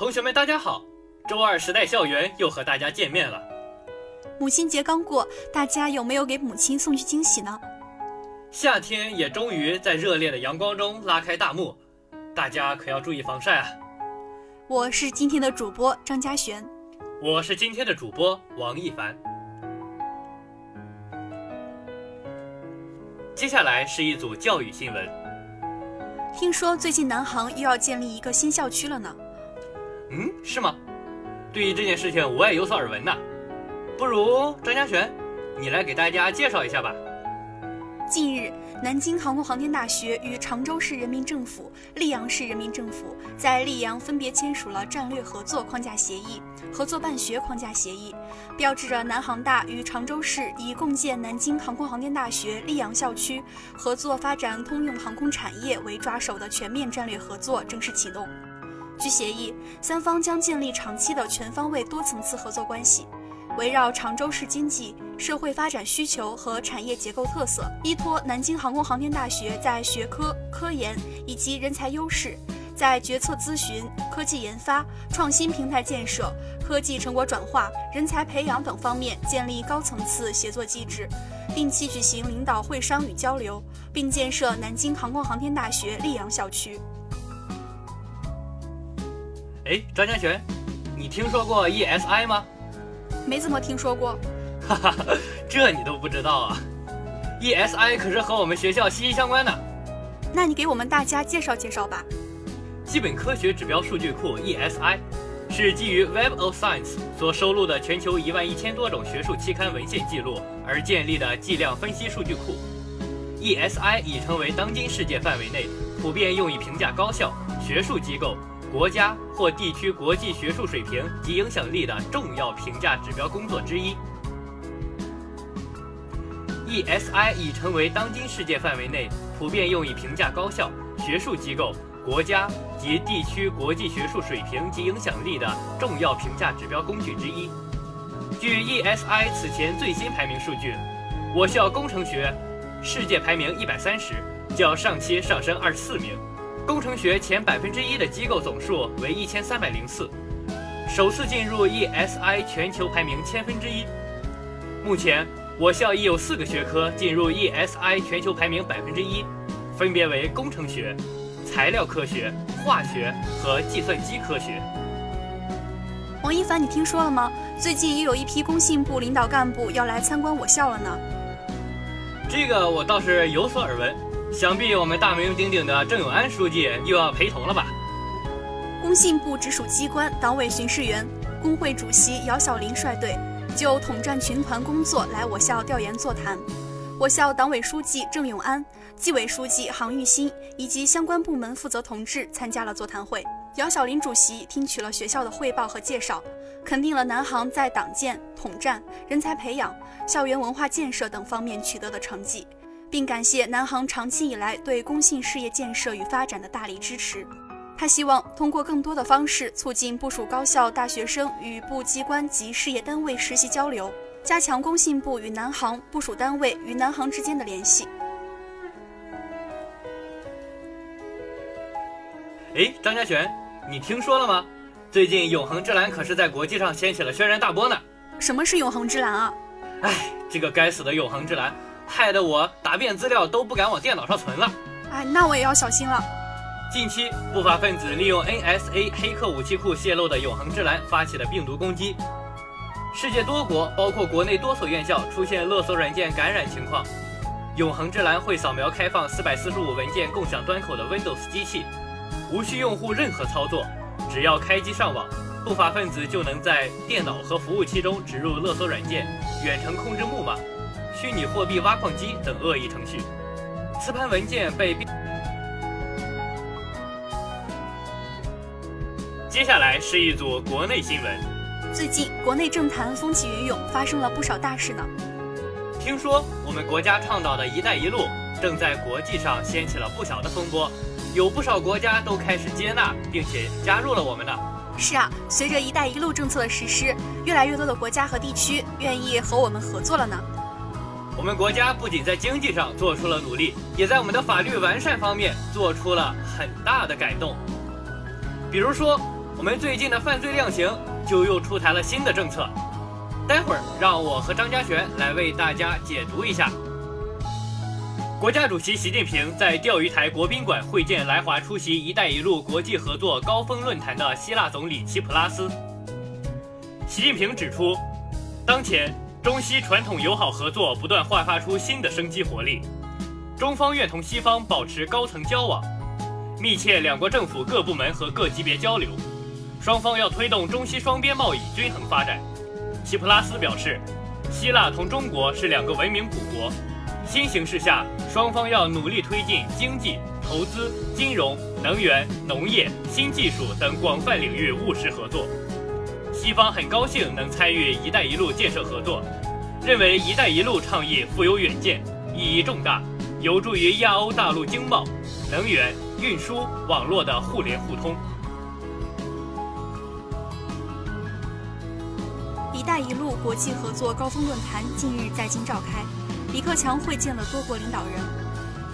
同学们，大家好！周二时代校园又和大家见面了。母亲节刚过，大家有没有给母亲送去惊喜呢？夏天也终于在热烈的阳光中拉开大幕，大家可要注意防晒啊！我是今天的主播张嘉璇，我是今天的主播王一凡。接下来是一组教育新闻。听说最近南航又要建立一个新校区了呢？嗯，是吗？对于这件事情，我也有所耳闻呢。不如张嘉璇，你来给大家介绍一下吧。近日，南京航空航天大学与常州市人民政府、溧阳市人民政府在溧阳分别签署了战略合作框架协议、合作办学框架协议，标志着南航大与常州市以共建南京航空航天大学溧阳校区、合作发展通用航空产业为抓手的全面战略合作正式启动。据协议，三方将建立长期的全方位多层次合作关系。围绕常州市经济社会发展需求和产业结构特色，依托南京航空航天大学在学科、科研以及人才优势，在决策咨询、科技研发、创新平台建设、科技成果转化、人才培养等方面建立高层次协作机制，定期举行领导会商与交流，并建设南京航空航天大学溧阳校区。哎，张江璇，你听说过 ESI 吗？没怎么听说过，哈哈，这你都不知道啊！ESI 可是和我们学校息息相关的。那你给我们大家介绍介绍吧。基本科学指标数据库 ESI 是基于 Web of Science 所收录的全球一万一千多种学术期刊文献记录而建立的计量分析数据库。ESI 已成为当今世界范围内普遍用以评价高校、学术机构。国家或地区国际学术水平及影响力的重要评价指标工作之一。ESI 已成为当今世界范围内普遍用以评价高校、学术机构、国家及地区国际学术水平及影响力的重要评价指标工具之一。据 ESI 此前最新排名数据，我校工程学世界排名一百三十，较上期上升二十四名。工程学前百分之一的机构总数为一千三百零四，首次进入 ESI 全球排名千分之一。目前，我校已有四个学科进入 ESI 全球排名百分之一，分别为工程学、材料科学、化学和计算机科学。王一凡，你听说了吗？最近又有一批工信部领导干部要来参观我校了呢。这个我倒是有所耳闻。想必我们大名鼎鼎的郑永安书记又要陪同了吧？工信部直属机关党委巡视员、工会主席姚晓林率队就统战群团工作来我校调研座谈。我校党委书记郑永安、纪委书记杭玉新以及相关部门负责同志参加了座谈会。姚晓林主席听取了学校的汇报和介绍，肯定了南航在党建、统战、人才培养、校园文化建设等方面取得的成绩。并感谢南航长期以来对工信事业建设与发展的大力支持。他希望通过更多的方式促进部属高校大学生与部机关及事业单位实习交流，加强工信部与南航部属单位与南航之间的联系。哎，张家璇，你听说了吗？最近永恒之蓝可是在国际上掀起了轩然大波呢。什么是永恒之蓝啊？哎，这个该死的永恒之蓝！害得我答辩资料都不敢往电脑上存了。哎，那我也要小心了。近期，不法分子利用 NSA 黑客武器库泄露的永恒之蓝发起了病毒攻击，世界多国，包括国内多所院校出现勒索软件感染情况。永恒之蓝会扫描开放445文件共享端口的 Windows 机器，无需用户任何操作，只要开机上网，不法分子就能在电脑和服务器中植入勒索软件、远程控制木马。虚拟货币挖矿机等恶意程序，磁盘文件被。接下来是一组国内新闻。最近国内政坛风起云涌，发生了不少大事呢。听说我们国家倡导的一带一路正在国际上掀起了不小的风波，有不少国家都开始接纳并且加入了我们呢。是啊，随着一带一路政策的实施，越来越多的国家和地区愿意和我们合作了呢。我们国家不仅在经济上做出了努力，也在我们的法律完善方面做出了很大的改动。比如说，我们最近的犯罪量刑就又出台了新的政策。待会儿让我和张家璇来为大家解读一下。国家主席习近平在钓鱼台国宾馆会见来华出席“一带一路”国际合作高峰论坛的希腊总理齐普拉斯。习近平指出，当前中西传统友好合作不断焕发出新的生机活力，中方愿同西方保持高层交往，密切两国政府各部门和各级别交流，双方要推动中西双边贸易均衡发展。齐普拉斯表示，希腊同中国是两个文明古国。新形势下，双方要努力推进经济、投资、金融、能源、农业、新技术等广泛领域务实合作。西方很高兴能参与“一带一路”建设合作，认为“一带一路”倡议富有远见，意义重大，有助于亚欧大陆经贸、能源、运输网络的互联互通。“一带一路”国际合作高峰论坛近日在京召开。李克强会见了多国领导人，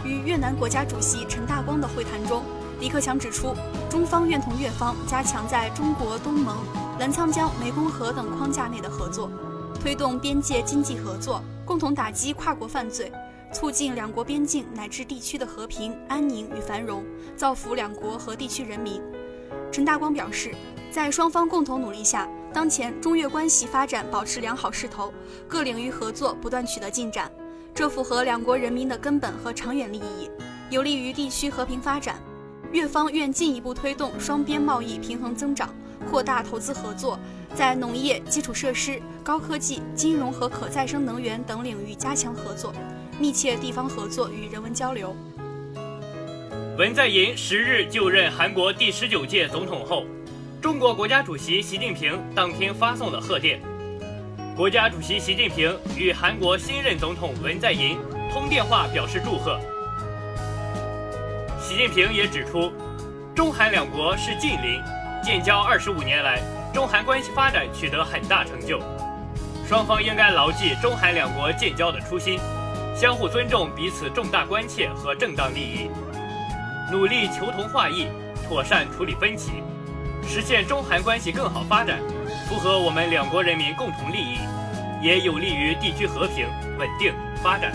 与越南国家主席陈大光的会谈中，李克强指出，中方愿同越方加强在中国东盟、澜沧江、湄公河等框架内的合作，推动边界经济合作，共同打击跨国犯罪，促进两国边境乃至地区的和平、安宁与繁荣，造福两国和地区人民。陈大光表示，在双方共同努力下，当前中越关系发展保持良好势头，各领域合作不断取得进展。这符合两国人民的根本和长远利益，有利于地区和平发展。越方愿进一步推动双边贸易平衡增长，扩大投资合作，在农业、基础设施、高科技、金融和可再生能源等领域加强合作，密切地方合作与人文交流。文在寅十日就任韩国第十九届总统后，中国国家主席习近平当天发送了贺电。国家主席习近平与韩国新任总统文在寅通电话，表示祝贺。习近平也指出，中韩两国是近邻，建交二十五年来，中韩关系发展取得很大成就。双方应该牢记中韩两国建交的初心，相互尊重彼此重大关切和正当利益，努力求同化异，妥善处理分歧，实现中韩关系更好发展。符合我们两国人民共同利益，也有利于地区和平稳定发展。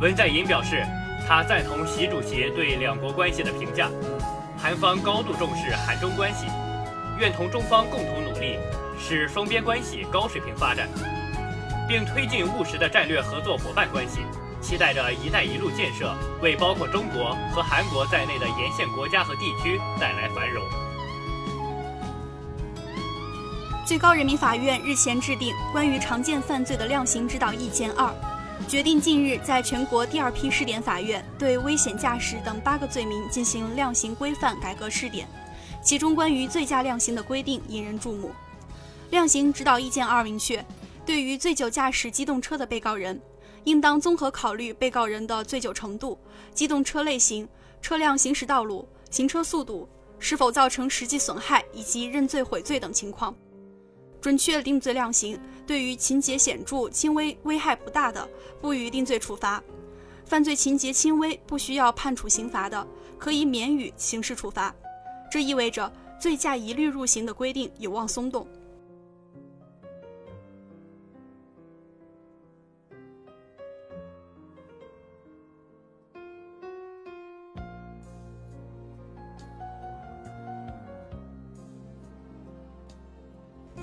文在寅表示，他赞同习主席对两国关系的评价，韩方高度重视韩中关系，愿同中方共同努力，使双边关系高水平发展，并推进务实的战略合作伙伴关系。期待着“一带一路”建设为包括中国和韩国在内的沿线国家和地区带来繁荣。最高人民法院日前制定关于常见犯罪的量刑指导意见二，决定近日在全国第二批试点法院对危险驾驶等八个罪名进行量刑规范改革试点，其中关于醉驾量刑的规定引人注目。量刑指导意见二明确，对于醉酒驾驶机动车的被告人，应当综合考虑被告人的醉酒程度、机动车类型、车辆行驶道路、行车速度是否造成实际损害以及认罪悔罪等情况。准确定罪量刑，对于情节显著、轻微、危害不大的，不予定罪处罚；犯罪情节轻微、不需要判处刑罚的，可以免予刑事处罚。这意味着醉驾一律入刑的规定有望松动。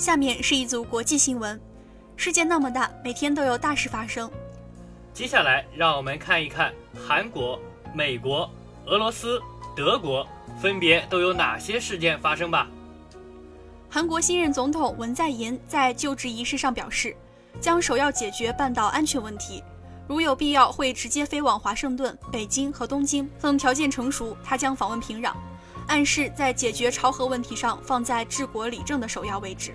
下面是一组国际新闻。世界那么大，每天都有大事发生。接下来，让我们看一看韩国、美国、俄罗斯、德国分别都有哪些事件发生吧。韩国新任总统文在寅在就职仪式上表示，将首要解决半岛安全问题，如有必要会直接飞往华盛顿、北京和东京，等条件成熟，他将访问平壤。暗示在解决朝核问题上放在治国理政的首要位置。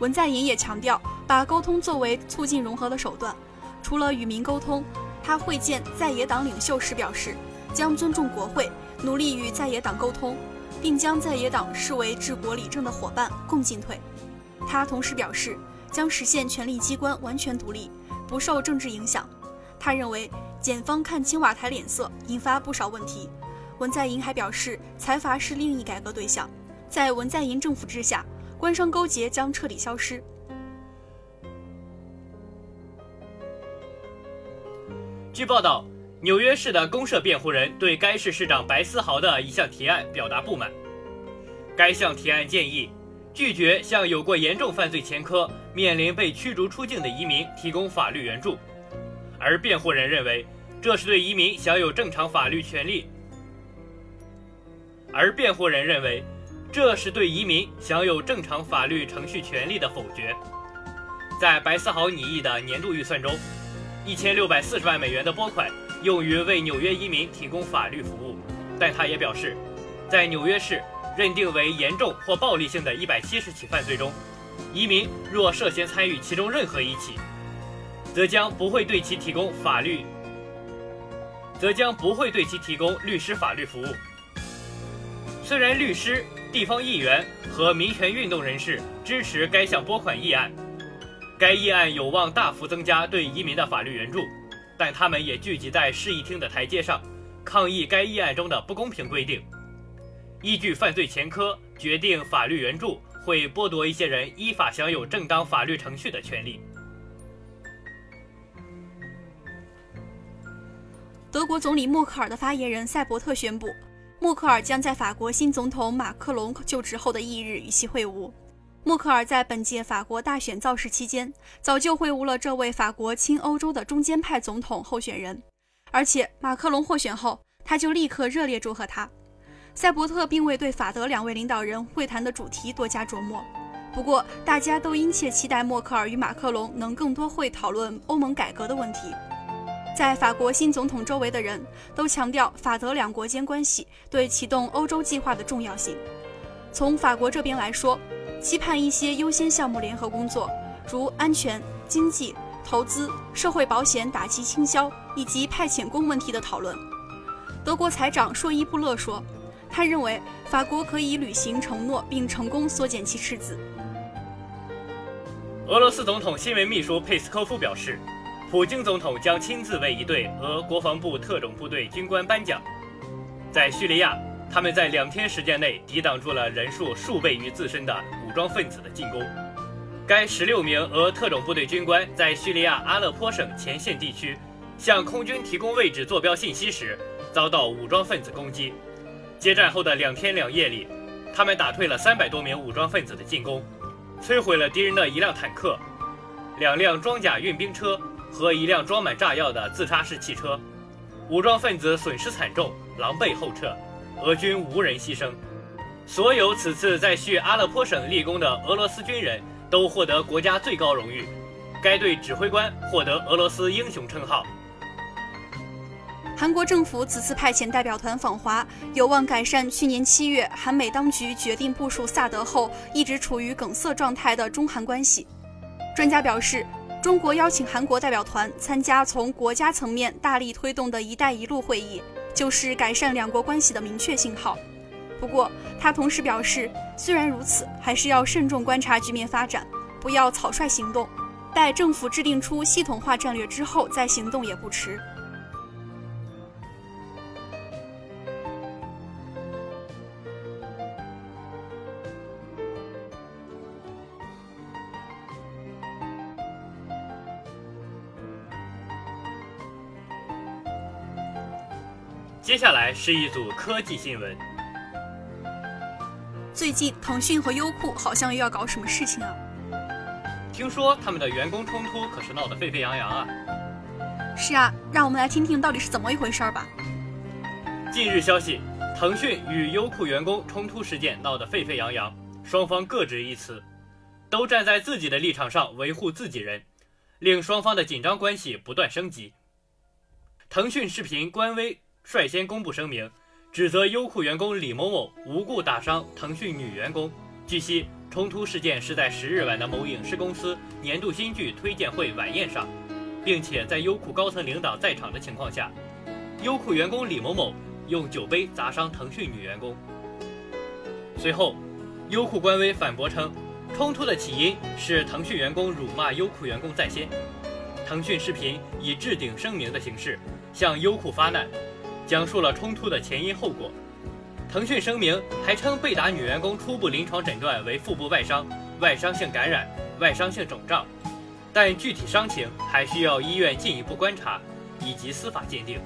文在寅也强调，把沟通作为促进融合的手段。除了与民沟通，他会见在野党领袖时表示，将尊重国会，努力与在野党沟通，并将在野党视为治国理政的伙伴，共进退。他同时表示，将实现权力机关完全独立，不受政治影响。他认为，检方看青瓦台脸色，引发不少问题。文在寅还表示，财阀是另一改革对象，在文在寅政府之下，官商勾结将彻底消失。据报道，纽约市的公社辩护人对该市市长白思豪的一项提案表达不满。该项提案建议拒绝向有过严重犯罪前科、面临被驱逐出境的移民提供法律援助，而辩护人认为这是对移民享有正常法律权利。而辩护人认为这是对移民享有正常法律程序权利的否决。在白思豪拟议的年度预算中。一千六百四十万美元的拨款用于为纽约移民提供法律服务，但他也表示，在纽约市认定为严重或暴力性的一百七十起犯罪中，移民若涉嫌参与其中任何一起，则将不会对其提供法律，则将不会对其提供律师法律服务。虽然律师、地方议员和民权运动人士支持该项拨款议案。该议案有望大幅增加对移民的法律援助，但他们也聚集在市议厅的台阶上，抗议该议案中的不公平规定。依据犯罪前科决定法律援助，会剥夺一些人依法享有正当法律程序的权利。德国总理默克尔的发言人塞伯特宣布，默克尔将在法国新总统马克龙就职后的翌日与其会晤。默克尔在本届法国大选造势期间，早就会晤了这位法国亲欧洲的中间派总统候选人，而且马克龙获选后，他就立刻热烈祝贺他。塞伯特并未对法德两位领导人会谈的主题多加琢磨，不过大家都殷切期待默克尔与马克龙能更多会讨论欧盟改革的问题。在法国新总统周围的人都强调法德两国间关系对启动欧洲计划的重要性。从法国这边来说，期盼一些优先项目联合工作，如安全、经济、投资、社会保险、打击倾销以及派遣工问题的讨论。德国财长朔伊布勒说，他认为法国可以履行承诺并成功缩减其赤字。俄罗斯总统新闻秘书佩斯科夫表示，普京总统将亲自为一队俄国防部特种部队军官颁奖。在叙利亚，他们在两天时间内抵挡住了人数数倍于自身的武。装分子的进攻。该十六名俄特种部队军官在叙利亚阿勒颇省前线地区向空军提供位置坐标信息时，遭到武装分子攻击。接战后的两天两夜里，他们打退了三百多名武装分子的进攻，摧毁了敌人的一辆坦克、两辆装甲运兵车和一辆装满炸药的自杀式汽车。武装分子损失惨重，狼狈后撤，俄军无人牺牲。所有此次在叙阿勒颇省立功的俄罗斯军人都获得国家最高荣誉，该队指挥官获得俄罗斯英雄称号。韩国政府此次派遣代表团访华，有望改善去年七月韩美当局决定部署萨德后一直处于梗塞状态的中韩关系。专家表示，中国邀请韩国代表团参加从国家层面大力推动的一带一路会议，就是改善两国关系的明确信号。不过，他同时表示，虽然如此，还是要慎重观察局面发展，不要草率行动，待政府制定出系统化战略之后再行动也不迟。接下来是一组科技新闻。最近，腾讯和优酷好像又要搞什么事情啊？听说他们的员工冲突可是闹得沸沸扬扬啊！是啊，让我们来听听到底是怎么一回事儿吧。近日消息，腾讯与优酷员工冲突事件闹得沸沸扬扬，双方各执一词，都站在自己的立场上维护自己人，令双方的紧张关系不断升级。腾讯视频官微率先公布声明。指责优酷员工李某某无故打伤腾讯女员工。据悉，冲突事件是在十日晚的某影视公司年度新剧推荐会晚宴上，并且在优酷高层领导在场的情况下，优酷员工李某某用酒杯砸伤腾讯女员工。随后，优酷官微反驳称，冲突的起因是腾讯员工辱骂优酷员工在先。腾讯视频以置顶声明的形式向优酷发难。讲述了冲突的前因后果。腾讯声明还称，被打女员工初步临床诊断为腹部外伤、外伤性感染、外伤性肿胀，但具体伤情还需要医院进一步观察以及司法鉴定。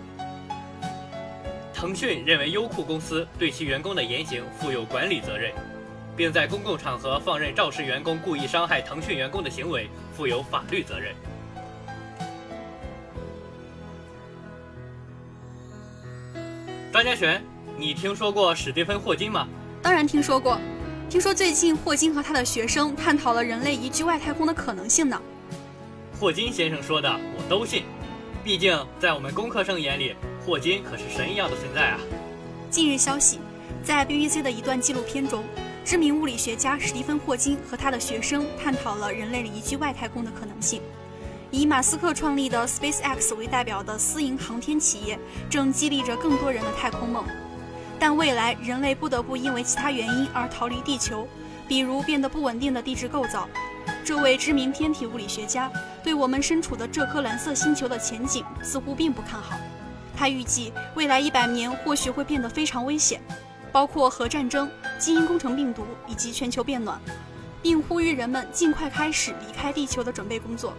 腾讯认为，优酷公司对其员工的言行负有管理责任，并在公共场合放任肇事员工故意伤害腾讯员工的行为负有法律责任。张家璇。你听说过史蒂芬·霍金吗？当然听说过。听说最近霍金和他的学生探讨了人类移居外太空的可能性呢。霍金先生说的我都信，毕竟在我们工科生眼里，霍金可是神一样的存在啊。近日消息，在 BBC 的一段纪录片中，知名物理学家史蒂芬·霍金和他的学生探讨了人类移居外太空的可能性。以马斯克创立的 SpaceX 为代表的私营航天企业，正激励着更多人的太空梦。但未来人类不得不因为其他原因而逃离地球，比如变得不稳定的地质构造。这位知名天体物理学家对我们身处的这颗蓝色星球的前景似乎并不看好。他预计未来一百年或许会变得非常危险，包括核战争、基因工程病毒以及全球变暖，并呼吁人们尽快开始离开地球的准备工作。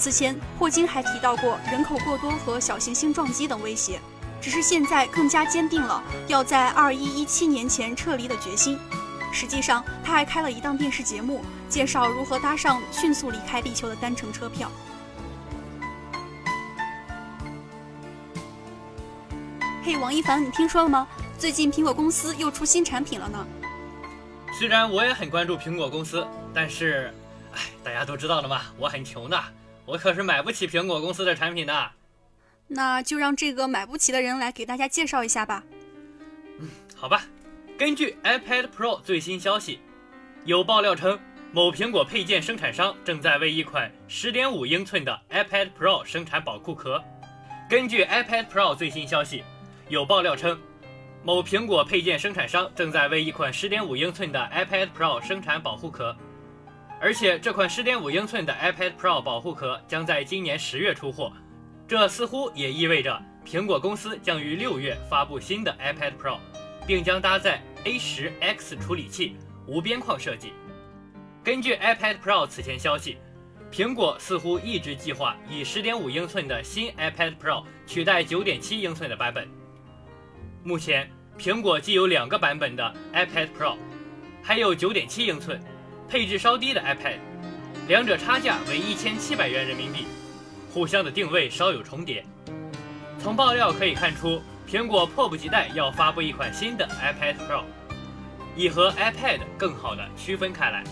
此前，霍金还提到过人口过多和小行星撞击等威胁。只是现在更加坚定了要在二一一七年前撤离的决心。实际上，他还开了一档电视节目，介绍如何搭上迅速离开地球的单程车票。嘿，王一凡，你听说了吗？最近苹果公司又出新产品了呢。虽然我也很关注苹果公司，但是，哎，大家都知道的嘛，我很穷的，我可是买不起苹果公司的产品的。那就让这个买不起的人来给大家介绍一下吧。嗯，好吧。根据 iPad Pro 最新消息，有爆料称，某苹果配件生产商正在为一款10.5英寸的 iPad Pro 生产保护壳。根据 iPad Pro 最新消息，有爆料称，某苹果配件生产商正在为一款10.5英寸的 iPad Pro 生产保护壳，而且这款10.5英寸的 iPad Pro 保护壳将在今年十月出货。这似乎也意味着苹果公司将于六月发布新的 iPad Pro，并将搭载 A10X 处理器、无边框设计。根据 iPad Pro 此前消息，苹果似乎一直计划以10.5英寸的新 iPad Pro 取代9.7英寸的版本。目前，苹果既有两个版本的 iPad Pro，还有9.7英寸、配置稍低的 iPad，两者差价为1700元人民币。互相的定位稍有重叠。从爆料可以看出，苹果迫不及待要发布一款新的 iPad Pro，以和 iPad 更好的区分开来。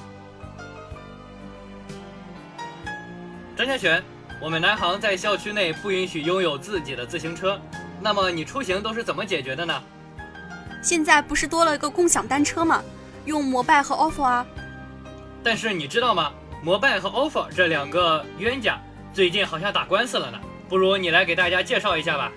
张嘉璇，我们南航在校区内不允许拥有自己的自行车，那么你出行都是怎么解决的呢？现在不是多了一个共享单车吗？用摩拜和 ofo 啊。但是你知道吗？摩拜和 ofo 这两个冤家。最近好像打官司了呢，不如你来给大家介绍一下吧。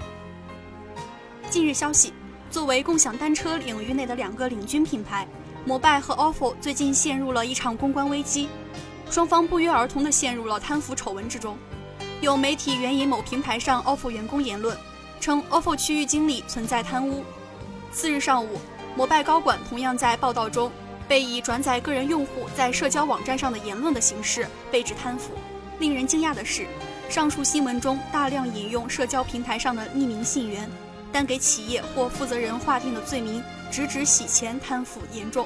近日消息，作为共享单车领域内的两个领军品牌，摩拜和 ofo 最近陷入了一场公关危机，双方不约而同地陷入了贪腐丑闻之中。有媒体援引某平台上 ofo 员工言论，称 ofo 区域经理存在贪污。次日上午，摩拜高管同样在报道中被以转载个人用户在社交网站上的言论的形式被指贪腐。令人惊讶的是，上述新闻中大量引用社交平台上的匿名信源，但给企业或负责人划定的罪名直指洗钱、贪腐严重。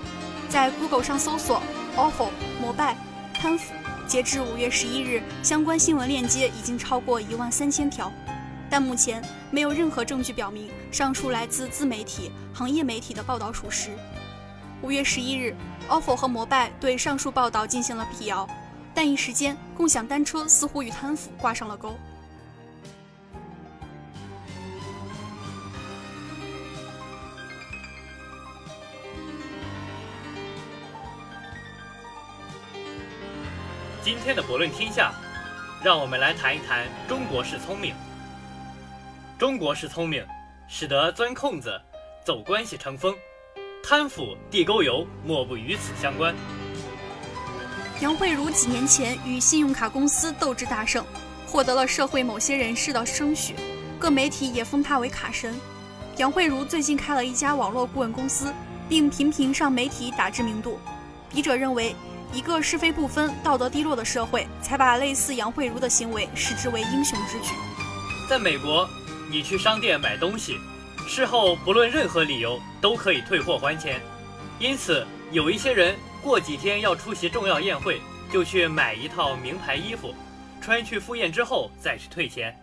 在 Google 上搜索 “ofo 摩拜贪腐”，截至五月十一日，相关新闻链接已经超过一万三千条，但目前没有任何证据表明上述来自自媒体、行业媒体的报道属实。五月十一日，ofo 和摩拜对上述报道进行了辟谣。但一时间，共享单车似乎与贪腐挂上了钩。今天的博论天下，让我们来谈一谈中国式聪明。中国式聪明，使得钻空子、走关系成风，贪腐、地沟油莫不与此相关。杨慧茹几年前与信用卡公司斗智大胜，获得了社会某些人士的声许，各媒体也封她为卡神。杨慧茹最近开了一家网络顾问公司，并频频上媒体打知名度。笔者认为，一个是非不分、道德低落的社会，才把类似杨慧茹的行为视之为英雄之举。在美国，你去商店买东西，事后不论任何理由都可以退货还钱。因此，有一些人过几天要出席重要宴会，就去买一套名牌衣服，穿去赴宴之后再去退钱。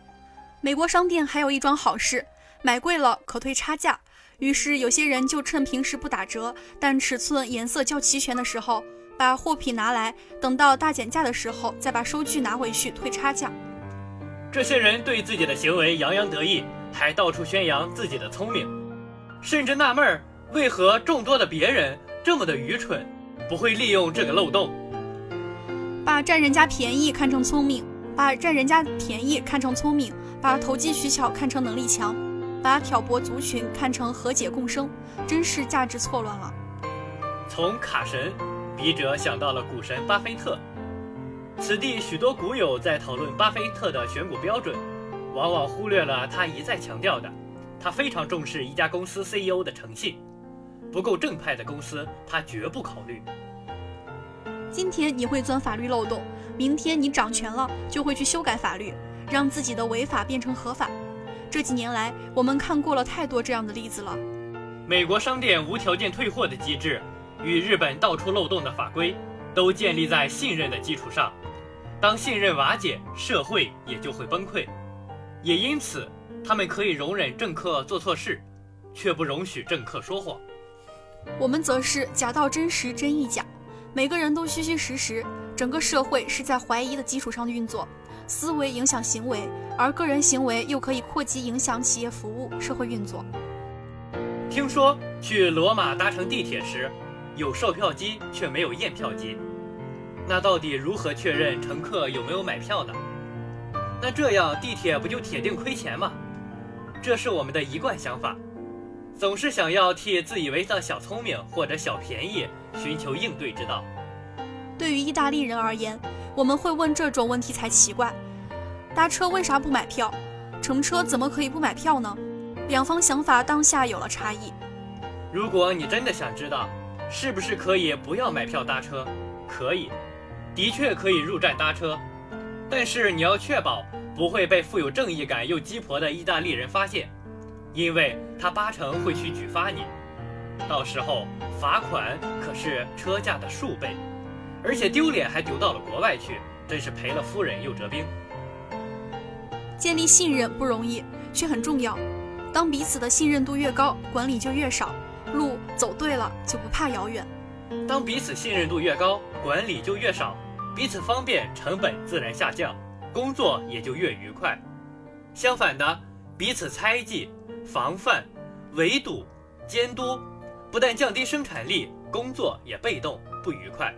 美国商店还有一桩好事，买贵了可退差价。于是有些人就趁平时不打折，但尺寸颜色较齐全的时候，把货品拿来，等到大减价的时候再把收据拿回去退差价。这些人对自己的行为洋洋得意，还到处宣扬自己的聪明，甚至纳闷儿为何众多的别人这么的愚蠢，不会利用这个漏洞，把占人家便宜看成聪明，把占人家便宜看成聪明，把投机取巧看成能力强。把挑拨族群看成和解共生，真是价值错乱了。从卡神，笔者想到了股神巴菲特。此地许多股友在讨论巴菲特的选股标准，往往忽略了他一再强调的：他非常重视一家公司 CEO 的诚信，不够正派的公司他绝不考虑。今天你会钻法律漏洞，明天你掌权了就会去修改法律，让自己的违法变成合法。这几年来，我们看过了太多这样的例子了。美国商店无条件退货的机制，与日本到处漏洞的法规，都建立在信任的基础上。当信任瓦解，社会也就会崩溃。也因此，他们可以容忍政客做错事，却不容许政客说谎。我们则是假道真实，真亦假。每个人都虚虚实实，整个社会是在怀疑的基础上运作。思维影响行为，而个人行为又可以扩及影响企业服务、社会运作。听说去罗马搭乘地铁时，有售票机却没有验票机，那到底如何确认乘客有没有买票呢？那这样地铁不就铁定亏钱吗？这是我们的一贯想法，总是想要替自以为的小聪明或者小便宜寻求应对之道。对于意大利人而言。我们会问这种问题才奇怪，搭车为啥不买票？乘车怎么可以不买票呢？两方想法当下有了差异。如果你真的想知道，是不是可以不要买票搭车？可以，的确可以入站搭车，但是你要确保不会被富有正义感又鸡婆的意大利人发现，因为他八成会去举发你，到时候罚款可是车价的数倍。而且丢脸还丢到了国外去，真是赔了夫人又折兵。建立信任不容易，却很重要。当彼此的信任度越高，管理就越少，路走对了就不怕遥远。当彼此信任度越高，管理就越少，彼此方便，成本自然下降，工作也就越愉快。相反的，彼此猜忌、防范、围堵、监督，不但降低生产力，工作也被动不愉快。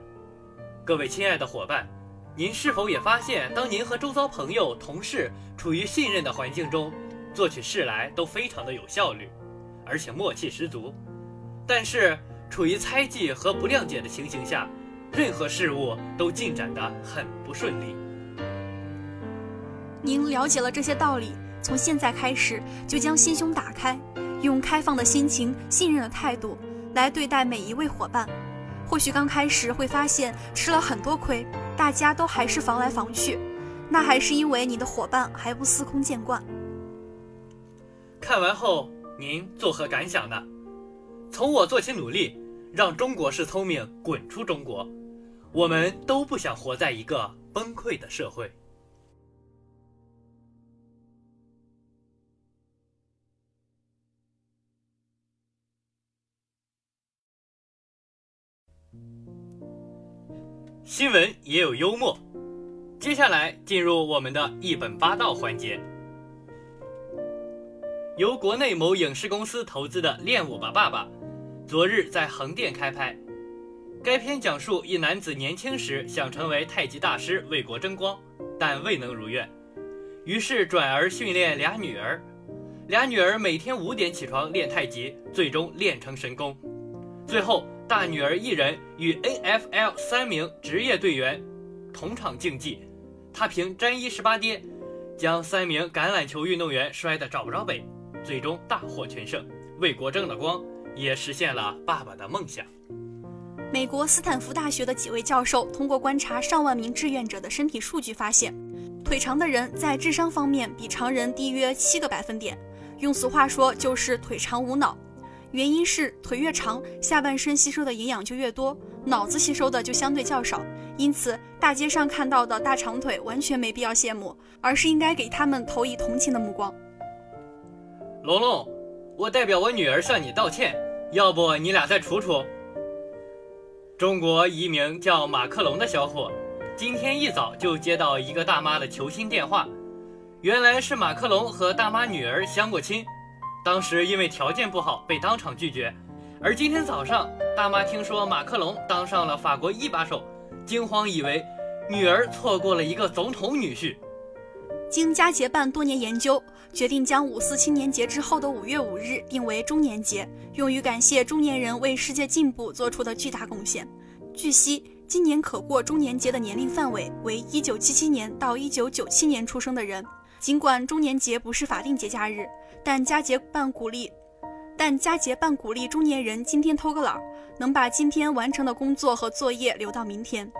各位亲爱的伙伴，您是否也发现，当您和周遭朋友、同事处于信任的环境中，做起事来都非常的有效率，而且默契十足？但是处于猜忌和不谅解的情形下，任何事物都进展得很不顺利。您了解了这些道理，从现在开始就将心胸打开，用开放的心情、信任的态度来对待每一位伙伴。或许刚开始会发现吃了很多亏，大家都还是防来防去，那还是因为你的伙伴还不司空见惯。看完后您作何感想呢？从我做起努力，让中国式聪明滚出中国，我们都不想活在一个崩溃的社会。新闻也有幽默。接下来进入我们的一本八道环节。由国内某影视公司投资的《练我吧爸爸》，昨日在横店开拍。该片讲述一男子年轻时想成为太极大师，为国争光，但未能如愿，于是转而训练俩女儿。俩女儿每天五点起床练太极，最终练成神功。最后。大女儿一人与 NFL 三名职业队员同场竞技，她凭沾衣十八跌，将三名橄榄球运动员摔得找不着北，最终大获全胜，为国争了光，也实现了爸爸的梦想。美国斯坦福大学的几位教授通过观察上万名志愿者的身体数据发现，腿长的人在智商方面比常人低约七个百分点，用俗话说就是腿长无脑。原因是腿越长，下半身吸收的营养就越多，脑子吸收的就相对较少。因此，大街上看到的大长腿完全没必要羡慕，而是应该给他们投以同情的目光。龙龙，我代表我女儿向你道歉，要不你俩再处处？中国一名叫马克龙的小伙，今天一早就接到一个大妈的求亲电话，原来是马克龙和大妈女儿相过亲，当时因为条件不好被当场拒绝，而今天早上大妈听说马克龙当上了法国一把手。惊慌以为女儿错过了一个总统女婿。经佳节办多年研究，决定将五四青年节之后的五月五日定为中年节，用于感谢中年人为世界进步做出的巨大贡献。据悉，今年可过中年节的年龄范围为一九七七年到一九九七年出生的人。尽管中年节不是法定节假日，但佳节办鼓励，但佳节办鼓励中年人今天偷个懒。能把今天完成的工作和作业留到明天。